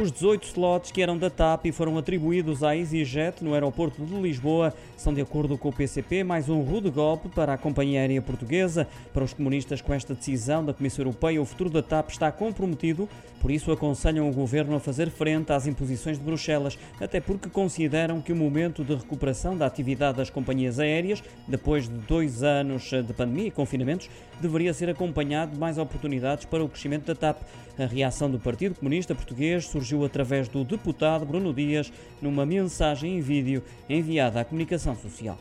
Os 18 slots que eram da TAP e foram atribuídos à EasyJet no aeroporto de Lisboa são, de acordo com o PCP, mais um rude golpe para a companhia aérea portuguesa. Para os comunistas, com esta decisão da Comissão Europeia, o futuro da TAP está comprometido, por isso aconselham o governo a fazer frente às imposições de Bruxelas, até porque consideram que o momento de recuperação da atividade das companhias aéreas, depois de dois anos de pandemia e confinamentos, deveria ser acompanhado de mais oportunidades para o crescimento da TAP. A reação do Partido Comunista Português surgiu através do deputado Bruno Dias numa mensagem em vídeo enviada à comunicação social.